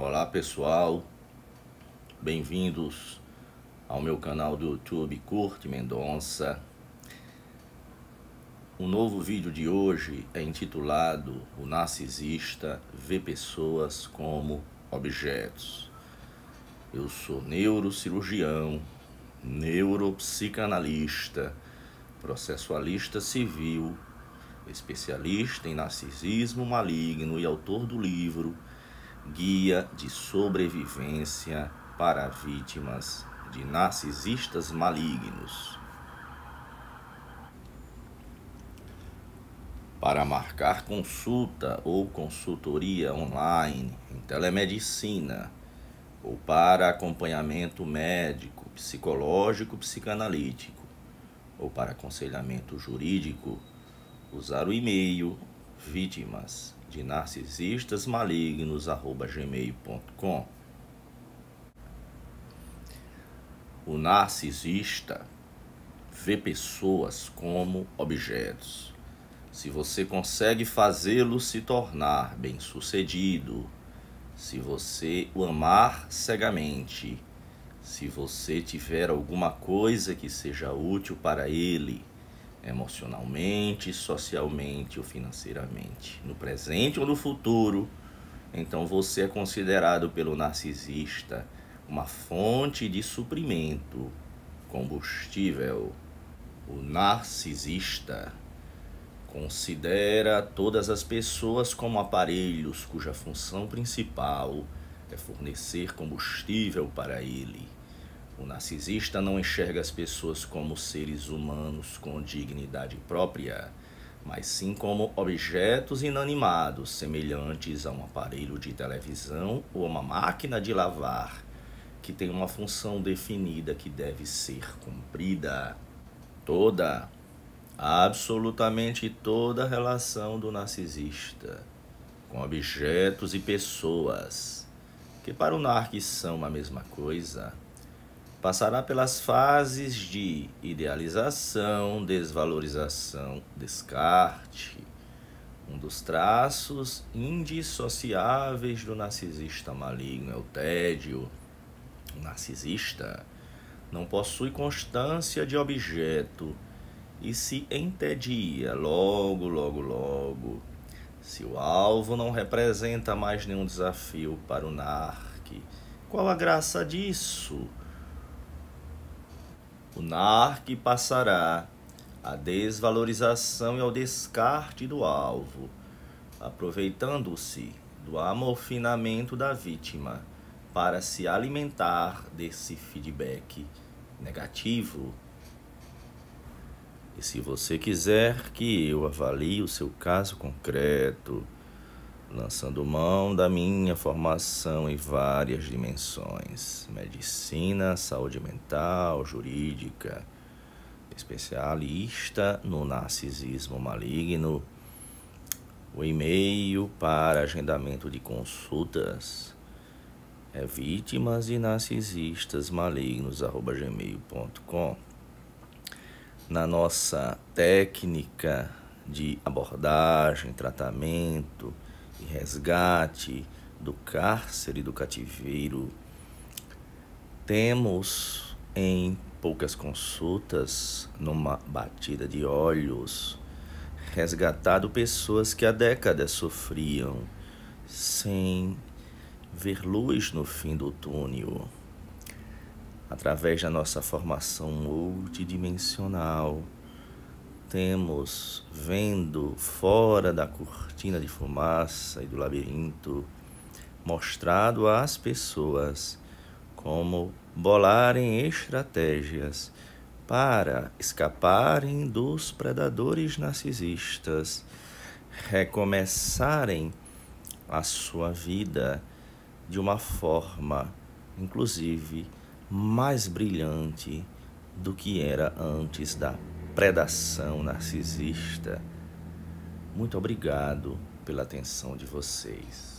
Olá pessoal, bem-vindos ao meu canal do YouTube Curte Mendonça. O novo vídeo de hoje é intitulado O Narcisista vê pessoas como objetos. Eu sou neurocirurgião, neuropsicanalista, processualista civil, especialista em narcisismo maligno e autor do livro Guia de Sobrevivência para Vítimas de Narcisistas Malignos. Para marcar consulta ou consultoria online em telemedicina ou para acompanhamento médico, psicológico, psicanalítico ou para aconselhamento jurídico, usar o e-mail vítimas de narcisistas malignos gmail.com O narcisista vê pessoas como objetos. Se você consegue fazê-lo se tornar bem-sucedido, se você o amar cegamente, se você tiver alguma coisa que seja útil para ele, emocionalmente, socialmente ou financeiramente, no presente ou no futuro, então você é considerado pelo narcisista uma fonte de suprimento, combustível. O narcisista considera todas as pessoas como aparelhos cuja função principal é fornecer combustível para ele. O narcisista não enxerga as pessoas como seres humanos com dignidade própria, mas sim como objetos inanimados, semelhantes a um aparelho de televisão ou uma máquina de lavar, que tem uma função definida que deve ser cumprida. Toda, absolutamente toda a relação do narcisista com objetos e pessoas, que para o narcis são a mesma coisa, passará pelas fases de idealização, desvalorização, descarte. Um dos traços indissociáveis do narcisista maligno é o tédio. O narcisista não possui constância de objeto e se entedia logo, logo, logo. Se o alvo não representa mais nenhum desafio para o narque, qual a graça disso? O NARC passará à desvalorização e ao descarte do alvo, aproveitando-se do amorfinamento da vítima para se alimentar desse feedback negativo. E se você quiser que eu avalie o seu caso concreto, lançando mão da minha formação em várias dimensões: medicina, saúde mental, jurídica, especialista no narcisismo maligno. O e-mail para agendamento de consultas é vítimas de narcisistas. Na nossa técnica de abordagem, tratamento, e resgate do cárcere do cativeiro, temos em poucas consultas, numa batida de olhos, resgatado pessoas que há décadas sofriam sem ver luz no fim do túnel. Através da nossa formação multidimensional, temos vendo fora da cortina de fumaça e do labirinto, mostrado às pessoas como bolarem estratégias para escaparem dos predadores narcisistas, recomeçarem a sua vida de uma forma, inclusive, mais brilhante do que era antes da predação narcisista. Muito obrigado pela atenção de vocês.